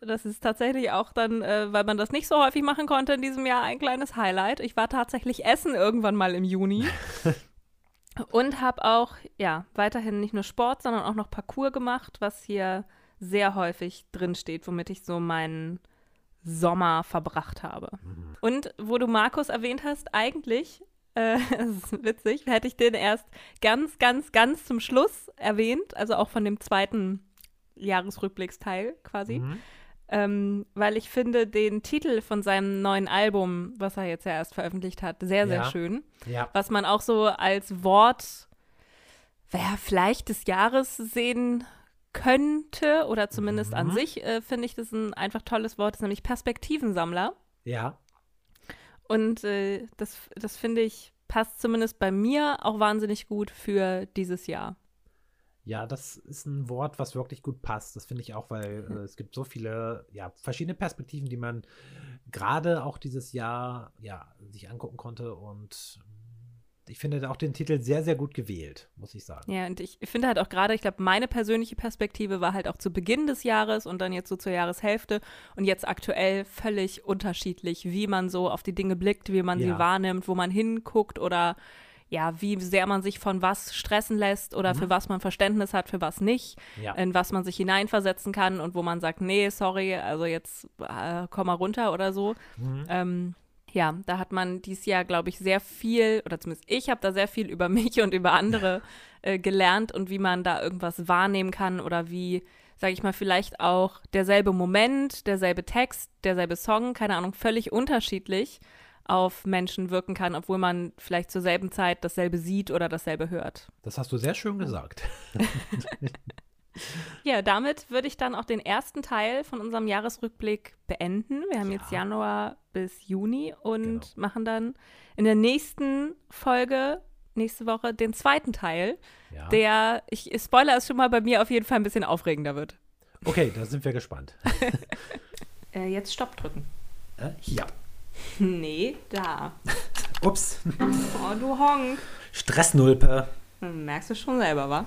das ist tatsächlich auch dann, äh, weil man das nicht so häufig machen konnte in diesem Jahr, ein kleines Highlight. Ich war tatsächlich essen irgendwann mal im Juni. Und habe auch, ja, weiterhin nicht nur Sport, sondern auch noch Parcours gemacht, was hier sehr häufig drin steht, womit ich so meinen Sommer verbracht habe. Mhm. Und wo du Markus erwähnt hast, eigentlich, äh, das ist witzig, hätte ich den erst ganz, ganz, ganz zum Schluss erwähnt, also auch von dem zweiten Jahresrückblicksteil quasi, Mhm. ähm, weil ich finde den Titel von seinem neuen Album, was er jetzt ja erst veröffentlicht hat, sehr, sehr Ja. schön. Ja. Was man auch so als Wort, ja, vielleicht des Jahres sehen könnte oder zumindest an Mhm. sich, äh, finde ich das ein einfach tolles Wort, ist nämlich Perspektivensammler. Ja. Und äh, das, das finde ich passt zumindest bei mir auch wahnsinnig gut für dieses Jahr. Ja, das ist ein Wort, was wirklich gut passt. Das finde ich auch, weil äh, es gibt so viele, ja, verschiedene Perspektiven, die man gerade auch dieses Jahr, ja, sich angucken konnte. Und ich finde auch den Titel sehr, sehr gut gewählt, muss ich sagen. Ja, und ich finde halt auch gerade, ich glaube, meine persönliche Perspektive war halt auch zu Beginn des Jahres und dann jetzt so zur Jahreshälfte und jetzt aktuell völlig unterschiedlich, wie man so auf die Dinge blickt, wie man sie Ja. wahrnimmt, wo man hinguckt oder ja, wie sehr man sich von was stressen lässt oder Mhm. für was man Verständnis hat, für was nicht, Ja. in was man sich hineinversetzen kann und wo man sagt, nee, sorry, also jetzt äh, komm mal runter oder so. Mhm. Ähm, ja, da hat man dieses Jahr, glaube ich, sehr viel, oder zumindest ich habe da sehr viel über mich und über andere äh, gelernt und wie man da irgendwas wahrnehmen kann oder wie, sage ich mal, vielleicht auch derselbe Moment, derselbe Text, derselbe Song, keine Ahnung, völlig unterschiedlich auf Menschen wirken kann, obwohl man vielleicht zur selben Zeit dasselbe sieht oder dasselbe hört. Das hast du sehr schön gesagt. Ja, damit würde ich dann auch den ersten Teil von unserem Jahresrückblick beenden. Wir haben jetzt Ja. Januar bis Juni und Genau. machen dann in der nächsten Folge, nächste Woche, den zweiten Teil, Ja. der, ich spoiler es schon mal, bei mir auf jeden Fall ein bisschen aufregender wird. Okay, da sind wir gespannt. Äh, jetzt Stopp drücken. Äh, hier. Nee, da. Ups. Oh, du Honk. Stressnulpe. Merkst du schon selber, wa?